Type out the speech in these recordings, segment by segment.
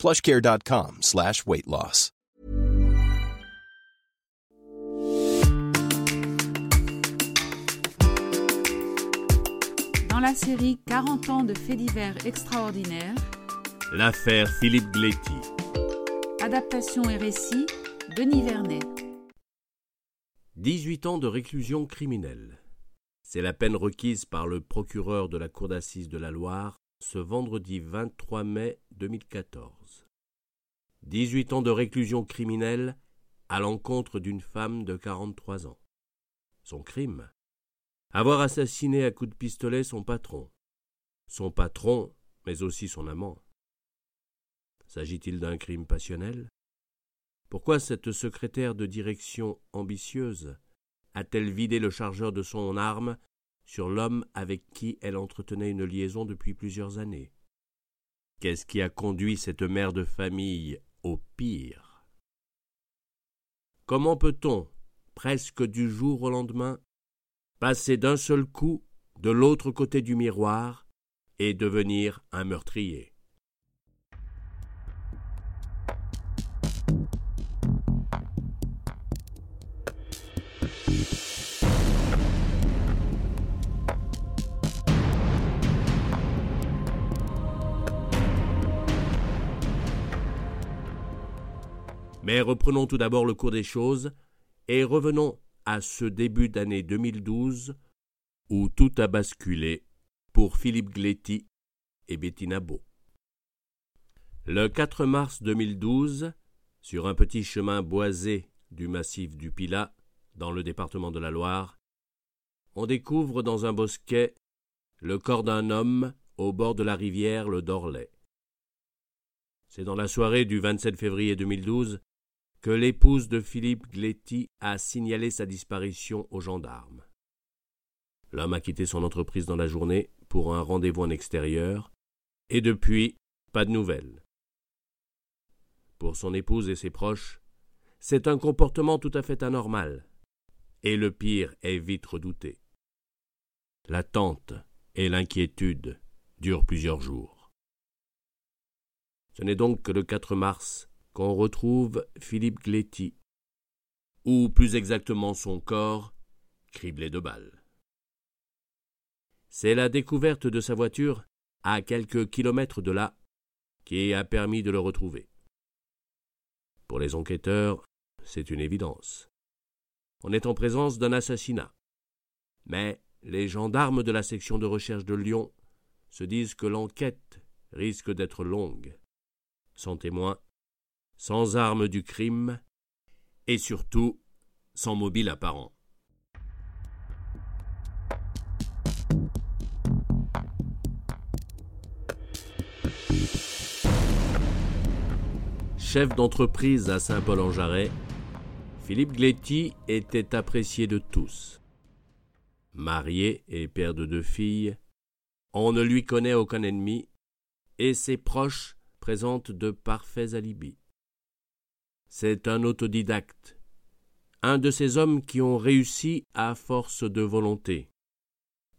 plushcare.com slash weight loss. Dans la série 40 ans de faits divers extraordinaires, L'affaire Philippe Gletti. adaptation et récit, Denis Vernet. 18 ans de réclusion criminelle. C'est la peine requise par le procureur de la Cour d'assises de la Loire ce vendredi 23 mai 2014. 18 ans de réclusion criminelle à l'encontre d'une femme de 43 ans. Son crime? Avoir assassiné à coups de pistolet son patron. Son patron, mais aussi son amant. S'agit-il d'un crime passionnel? Pourquoi cette secrétaire de direction ambitieuse a-t-elle vidé le chargeur de son arme sur l'homme avec qui elle entretenait une liaison depuis plusieurs années. Qu'est-ce qui a conduit cette mère de famille au pire? Comment peut-on, presque du jour au lendemain, passer d'un seul coup de l'autre côté du miroir et devenir un meurtrier? Mais reprenons tout d'abord le cours des choses et revenons à ce début d'année 2012 où tout a basculé pour Philippe Gletti et Bettina Beau. Le 4 mars 2012, sur un petit chemin boisé du massif du Pilat, dans le département de la Loire, on découvre dans un bosquet le corps d'un homme au bord de la rivière le Dorlay. C'est dans la soirée du 27 février 2012 que l'épouse de Philippe Gletti a signalé sa disparition aux gendarmes. L'homme a quitté son entreprise dans la journée pour un rendez-vous en extérieur, et depuis, pas de nouvelles. Pour son épouse et ses proches, c'est un comportement tout à fait anormal, et le pire est vite redouté. L'attente et l'inquiétude durent plusieurs jours. Ce n'est donc que le 4 mars qu'on retrouve Philippe Gletti, ou plus exactement son corps, criblé de balles. C'est la découverte de sa voiture à quelques kilomètres de là qui a permis de le retrouver. Pour les enquêteurs, c'est une évidence. On est en présence d'un assassinat. Mais les gendarmes de la section de recherche de Lyon se disent que l'enquête risque d'être longue. Sans témoins, sans armes du crime et surtout sans mobile apparent. Chef d'entreprise à Saint-Paul-en-Jarret, Philippe Gletti était apprécié de tous. Marié et père de deux filles, on ne lui connaît aucun ennemi et ses proches présentent de parfaits alibis. C'est un autodidacte, un de ces hommes qui ont réussi à force de volonté.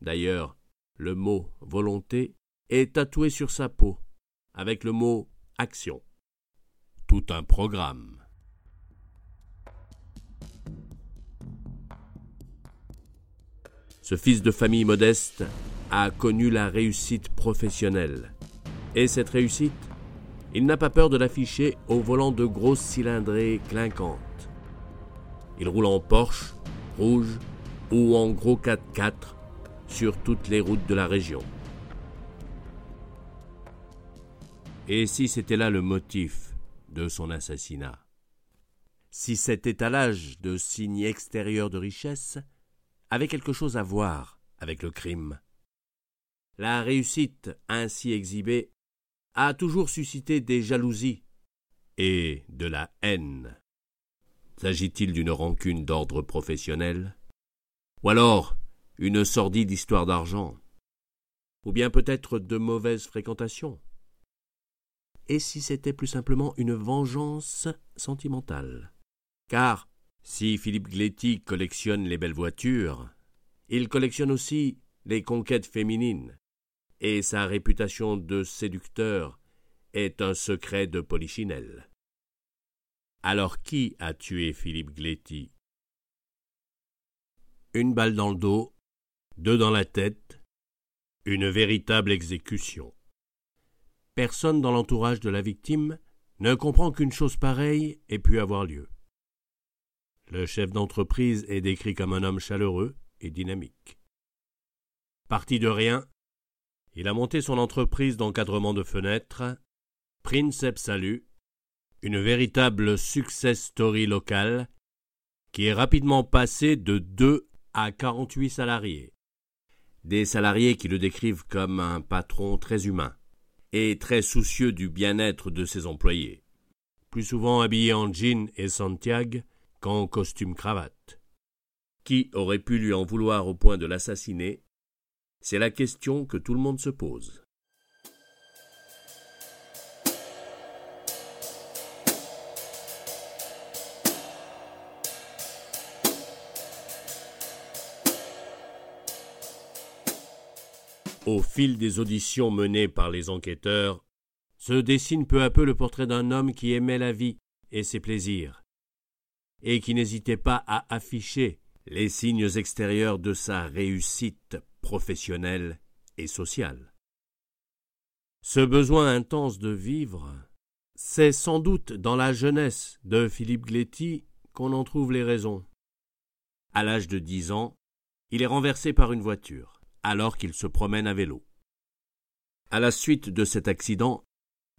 D'ailleurs, le mot volonté est tatoué sur sa peau, avec le mot action. Tout un programme. Ce fils de famille modeste a connu la réussite professionnelle. Et cette réussite, il n'a pas peur de l'afficher au volant de grosses cylindrées clinquantes. Il roule en Porsche, rouge ou en gros 4x4 sur toutes les routes de la région. Et si c'était là le motif de son assassinat? Si cet étalage de signes extérieurs de richesse avait quelque chose à voir avec le crime? La réussite ainsi exhibée a toujours suscité des jalousies et de la haine. S'agit-il d'une rancune d'ordre professionnel Ou alors une sordide histoire d'argent Ou bien peut-être de mauvaises fréquentations? Et si c'était plus simplement une vengeance sentimentale? Car si Philippe Gléty collectionne les belles voitures, il collectionne aussi les conquêtes féminines, et sa réputation de séducteur est un secret de polichinelle. Alors qui a tué Philippe Gléty Une balle dans le dos, deux dans la tête, une véritable exécution. Personne dans l'entourage de la victime ne comprend qu'une chose pareille ait pu avoir lieu. Le chef d'entreprise est décrit comme un homme chaleureux et dynamique. Parti de rien, il a monté son entreprise d'encadrement de fenêtres, Princeps Salut, une véritable success story locale qui est rapidement passée de 2 à 48 salariés. Des salariés qui le décrivent comme un patron très humain et très soucieux du bien-être de ses employés. Plus souvent habillé en jean et Santiago qu'en costume cravate. Qui aurait pu lui en vouloir au point de l'assassiner C'est la question que tout le monde se pose. Au fil des auditions menées par les enquêteurs, se dessine peu à peu le portrait d'un homme qui aimait la vie et ses plaisirs, et qui n'hésitait pas à afficher les signes extérieurs de sa réussite professionnelle et sociale. Ce besoin intense de vivre, c'est sans doute dans la jeunesse de Philippe Gléty qu'on en trouve les raisons. À l'âge de dix ans, il est renversé par une voiture alors qu'il se promène à vélo. À la suite de cet accident,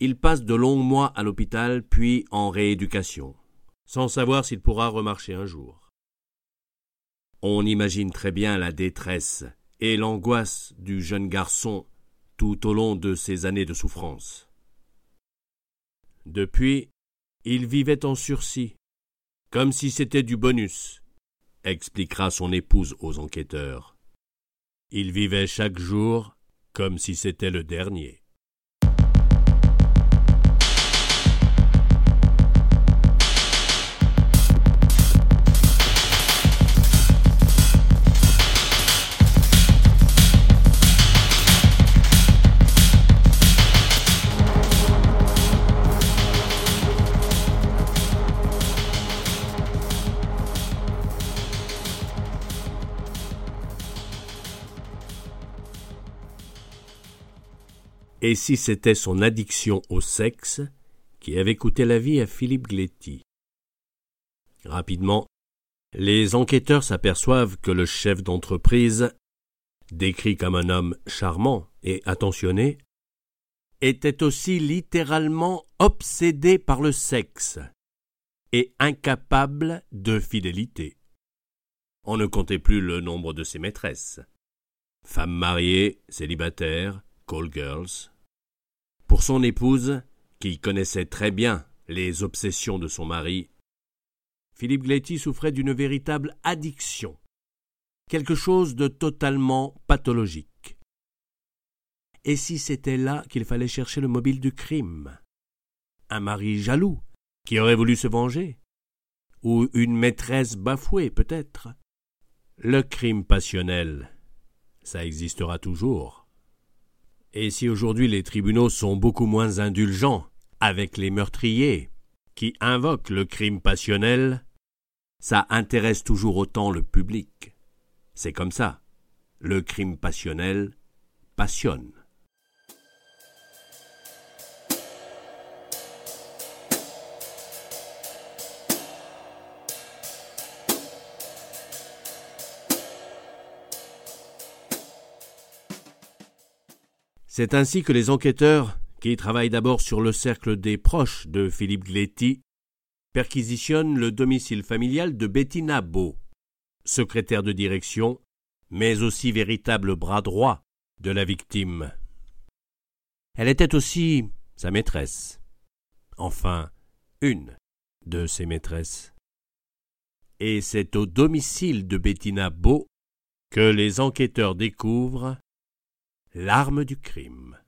il passe de longs mois à l'hôpital puis en rééducation, sans savoir s'il pourra remarcher un jour. On imagine très bien la détresse et l'angoisse du jeune garçon tout au long de ces années de souffrance. Depuis, il vivait en sursis, comme si c'était du bonus, expliquera son épouse aux enquêteurs. Il vivait chaque jour comme si c'était le dernier. Et si c'était son addiction au sexe qui avait coûté la vie à Philippe Gléty Rapidement, les enquêteurs s'aperçoivent que le chef d'entreprise, décrit comme un homme charmant et attentionné, était aussi littéralement obsédé par le sexe et incapable de fidélité. On ne comptait plus le nombre de ses maîtresses. Femmes mariées, célibataires, call girls. Pour son épouse, qui connaissait très bien les obsessions de son mari, Philippe Gléty souffrait d'une véritable addiction, quelque chose de totalement pathologique. Et si c'était là qu'il fallait chercher le mobile du crime? Un mari jaloux, qui aurait voulu se venger? Ou une maîtresse bafouée, peut-être? Le crime passionnel, ça existera toujours. Et si aujourd'hui les tribunaux sont beaucoup moins indulgents avec les meurtriers qui invoquent le crime passionnel, ça intéresse toujours autant le public. C'est comme ça. Le crime passionnel passionne. C'est ainsi que les enquêteurs, qui travaillent d'abord sur le cercle des proches de Philippe Gléty, perquisitionnent le domicile familial de Bettina Beau, secrétaire de direction, mais aussi véritable bras droit de la victime. Elle était aussi sa maîtresse. Enfin, une de ses maîtresses. Et c'est au domicile de Bettina Beau que les enquêteurs découvrent l'arme du crime.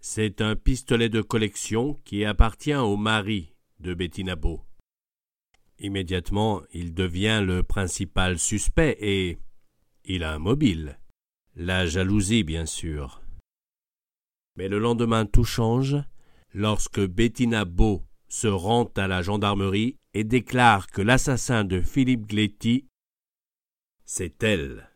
C'est un pistolet de collection qui appartient au mari de Bettina Beau. Immédiatement, il devient le principal suspect et il a un mobile. La jalousie, bien sûr. Mais le lendemain, tout change lorsque Bettina Beau se rend à la gendarmerie et déclare que l'assassin de Philippe Gletti, c'est elle.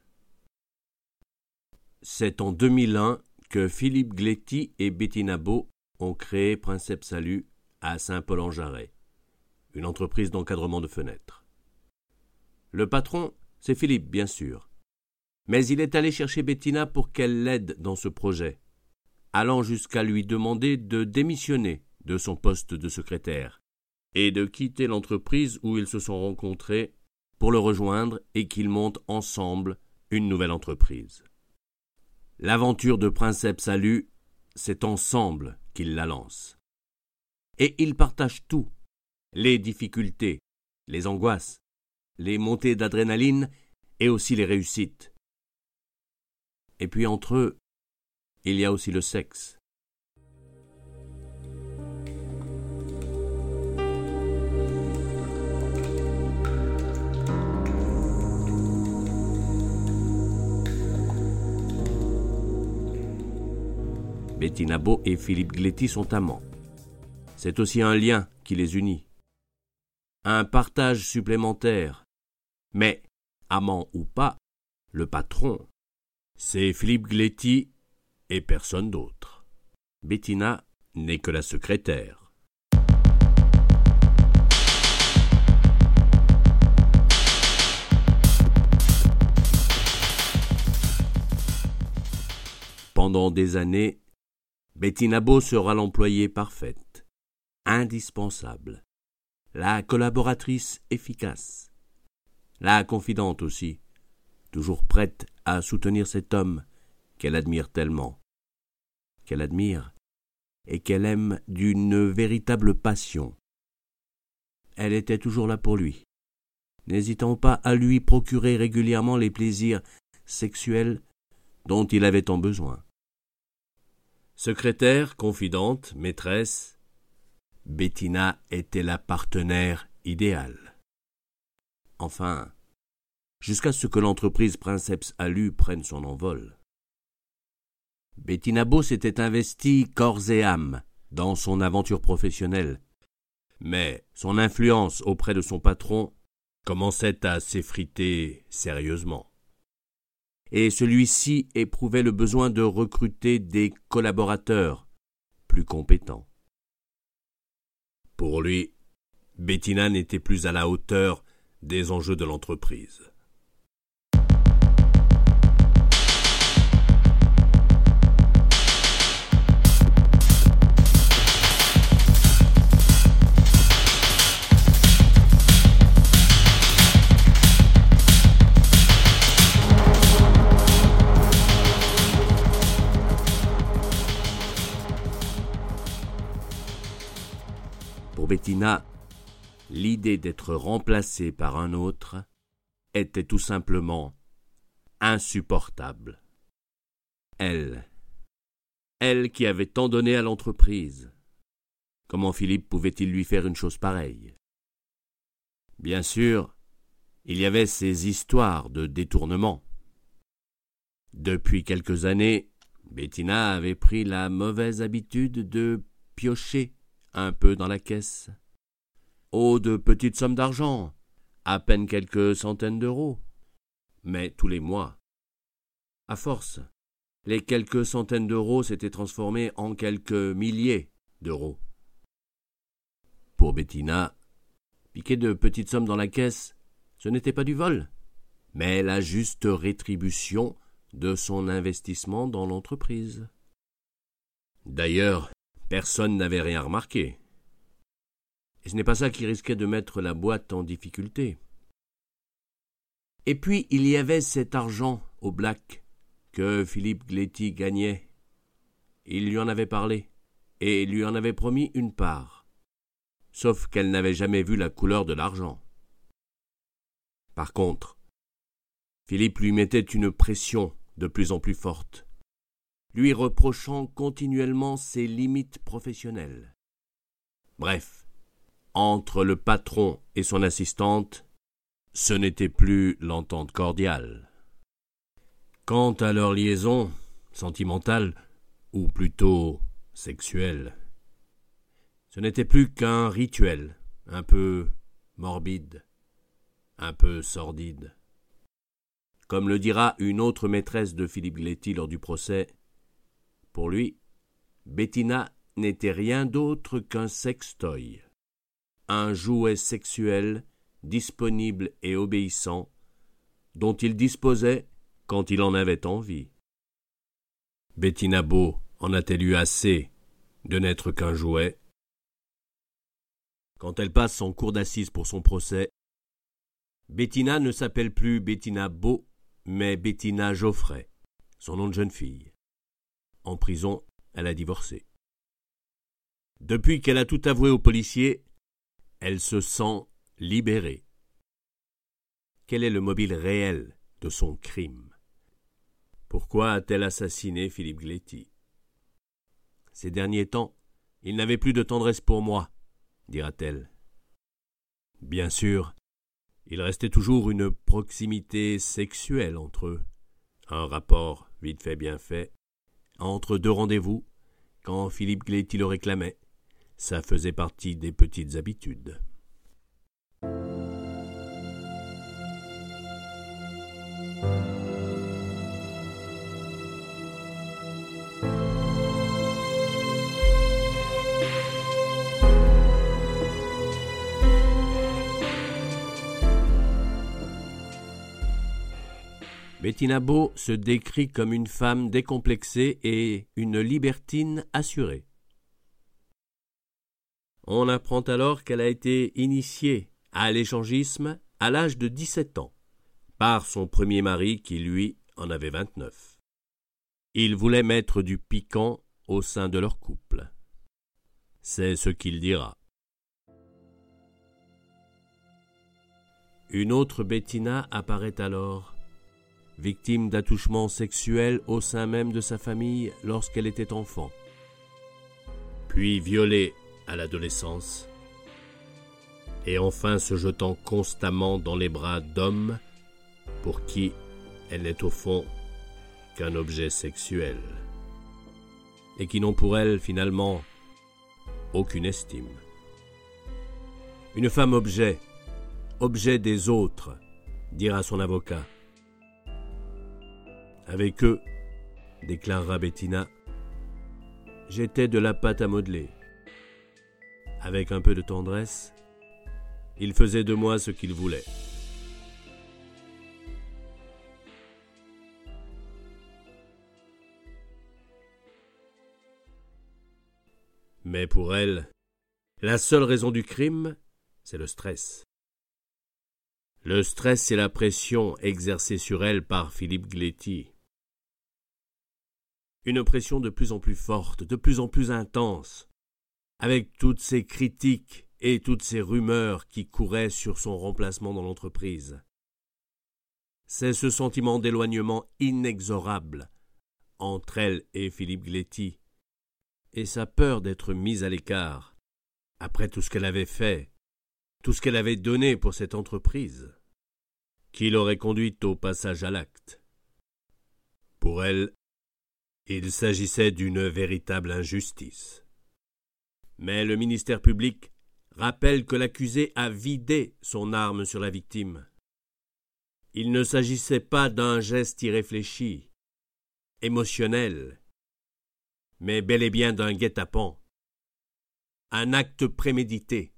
C'est en 2001 que Philippe Gletti et Bettina Beau ont créé Princeps Salut à Saint-Paul-en-Jarret une entreprise d'encadrement de fenêtres. Le patron, c'est Philippe, bien sûr. Mais il est allé chercher Bettina pour qu'elle l'aide dans ce projet, allant jusqu'à lui demander de démissionner de son poste de secrétaire et de quitter l'entreprise où ils se sont rencontrés pour le rejoindre et qu'ils montent ensemble une nouvelle entreprise. L'aventure de Princeps Salut, c'est ensemble qu'ils la lancent. Et ils partagent tout les difficultés, les angoisses, les montées d'adrénaline et aussi les réussites. Et puis entre eux, il y a aussi le sexe. Bettina Beau et Philippe Gletti sont amants. C'est aussi un lien qui les unit un partage supplémentaire. Mais, amant ou pas, le patron, c'est Philippe Gletti et personne d'autre. Bettina n'est que la secrétaire. Pendant des années, Bettina Beau sera l'employée parfaite, indispensable la collaboratrice efficace, la confidente aussi, toujours prête à soutenir cet homme qu'elle admire tellement, qu'elle admire et qu'elle aime d'une véritable passion. Elle était toujours là pour lui, n'hésitant pas à lui procurer régulièrement les plaisirs sexuels dont il avait tant besoin. Secrétaire, confidente, maîtresse, Bettina était la partenaire idéale. Enfin, jusqu'à ce que l'entreprise Princeps Alu prenne son envol. Bettina Beau s'était investie corps et âme dans son aventure professionnelle, mais son influence auprès de son patron commençait à s'effriter sérieusement. Et celui-ci éprouvait le besoin de recruter des collaborateurs plus compétents. Pour lui, Bettina n'était plus à la hauteur des enjeux de l'entreprise. Bettina, l'idée d'être remplacée par un autre était tout simplement insupportable. Elle, elle qui avait tant donné à l'entreprise. Comment Philippe pouvait-il lui faire une chose pareille? Bien sûr, il y avait ces histoires de détournement. Depuis quelques années, Bettina avait pris la mauvaise habitude de piocher un peu dans la caisse. Oh, de petites sommes d'argent, à peine quelques centaines d'euros. Mais tous les mois. À force, les quelques centaines d'euros s'étaient transformés en quelques milliers d'euros. Pour Bettina, piquer de petites sommes dans la caisse, ce n'était pas du vol, mais la juste rétribution de son investissement dans l'entreprise. D'ailleurs, Personne n'avait rien remarqué. Et ce n'est pas ça qui risquait de mettre la boîte en difficulté. Et puis il y avait cet argent au black que Philippe Gletti gagnait. Il lui en avait parlé, et lui en avait promis une part. sauf qu'elle n'avait jamais vu la couleur de l'argent. Par contre, Philippe lui mettait une pression de plus en plus forte, lui reprochant continuellement ses limites professionnelles. Bref, entre le patron et son assistante, ce n'était plus l'entente cordiale. Quant à leur liaison sentimentale, ou plutôt sexuelle, ce n'était plus qu'un rituel, un peu morbide, un peu sordide. Comme le dira une autre maîtresse de Philippe Gléty lors du procès, pour lui, Bettina n'était rien d'autre qu'un sextoy, un jouet sexuel disponible et obéissant, dont il disposait quand il en avait envie. Bettina Beau en a-t-elle eu assez de n'être qu'un jouet? Quand elle passe en cour d'assises pour son procès, Bettina ne s'appelle plus Bettina Beau, mais Bettina Geoffrey, son nom de jeune fille. En prison, elle a divorcé. Depuis qu'elle a tout avoué aux policiers, elle se sent libérée. Quel est le mobile réel de son crime? Pourquoi a-t-elle assassiné Philippe Gléty Ces derniers temps, il n'avait plus de tendresse pour moi, dira-t-elle. Bien sûr, il restait toujours une proximité sexuelle entre eux, un rapport vite fait bien fait, entre deux rendez-vous, quand Philippe Gléty le réclamait. Ça faisait partie des petites habitudes. Bettina Beau se décrit comme une femme décomplexée et une libertine assurée. On apprend alors qu'elle a été initiée à l'échangisme à l'âge de 17 ans par son premier mari qui, lui, en avait 29. Il voulait mettre du piquant au sein de leur couple. C'est ce qu'il dira. Une autre Bettina apparaît alors victime d'attouchements sexuels au sein même de sa famille lorsqu'elle était enfant, puis violée à l'adolescence, et enfin se jetant constamment dans les bras d'hommes pour qui elle n'est au fond qu'un objet sexuel, et qui n'ont pour elle finalement aucune estime. Une femme objet, objet des autres, dira son avocat. Avec eux, déclarera Bettina, j'étais de la pâte à modeler. Avec un peu de tendresse, il faisait de moi ce qu'il voulait. Mais pour elle, la seule raison du crime, c'est le stress. Le stress, c'est la pression exercée sur elle par Philippe Gléty. Une pression de plus en plus forte, de plus en plus intense, avec toutes ces critiques et toutes ces rumeurs qui couraient sur son remplacement dans l'entreprise. C'est ce sentiment d'éloignement inexorable entre elle et Philippe Gléty, et sa peur d'être mise à l'écart, après tout ce qu'elle avait fait, tout ce qu'elle avait donné pour cette entreprise, qui l'aurait conduite au passage à l'acte. Pour elle, il s'agissait d'une véritable injustice. Mais le ministère public rappelle que l'accusé a vidé son arme sur la victime. Il ne s'agissait pas d'un geste irréfléchi, émotionnel, mais bel et bien d'un guet-apens, un acte prémédité.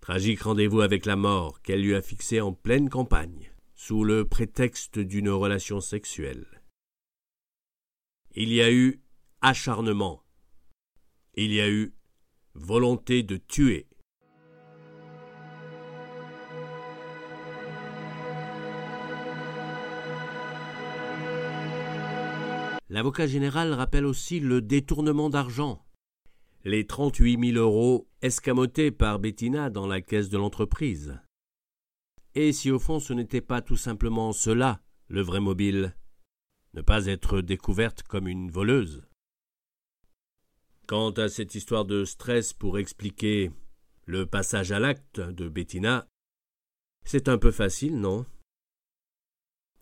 Tragique rendez-vous avec la mort qu'elle lui a fixé en pleine campagne, sous le prétexte d'une relation sexuelle. Il y a eu acharnement. Il y a eu volonté de tuer. L'avocat général rappelle aussi le détournement d'argent, les 38 000 euros escamotés par Bettina dans la caisse de l'entreprise. Et si au fond ce n'était pas tout simplement cela, le vrai mobile? Ne pas être découverte comme une voleuse Quant à cette histoire de stress pour expliquer le passage à l'acte de Bettina, c'est un peu facile, non?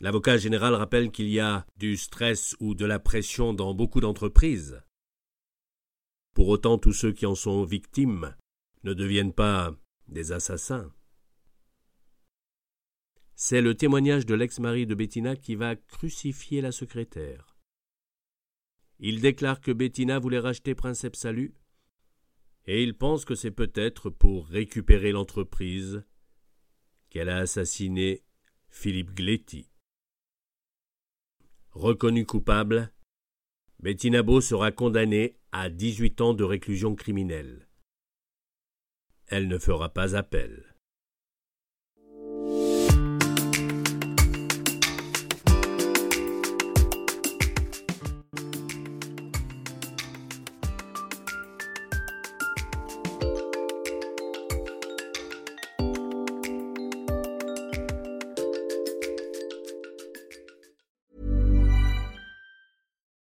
L'avocat général rappelle qu'il y a du stress ou de la pression dans beaucoup d'entreprises. Pour autant, tous ceux qui en sont victimes ne deviennent pas des assassins. C'est le témoignage de l'ex-mari de Bettina qui va crucifier la secrétaire. Il déclare que Bettina voulait racheter Princeps Salut, et il pense que c'est peut-être pour récupérer l'entreprise qu'elle a assassiné Philippe Gletti. Reconnue coupable, Bettina Beau sera condamnée à 18 ans de réclusion criminelle. Elle ne fera pas appel.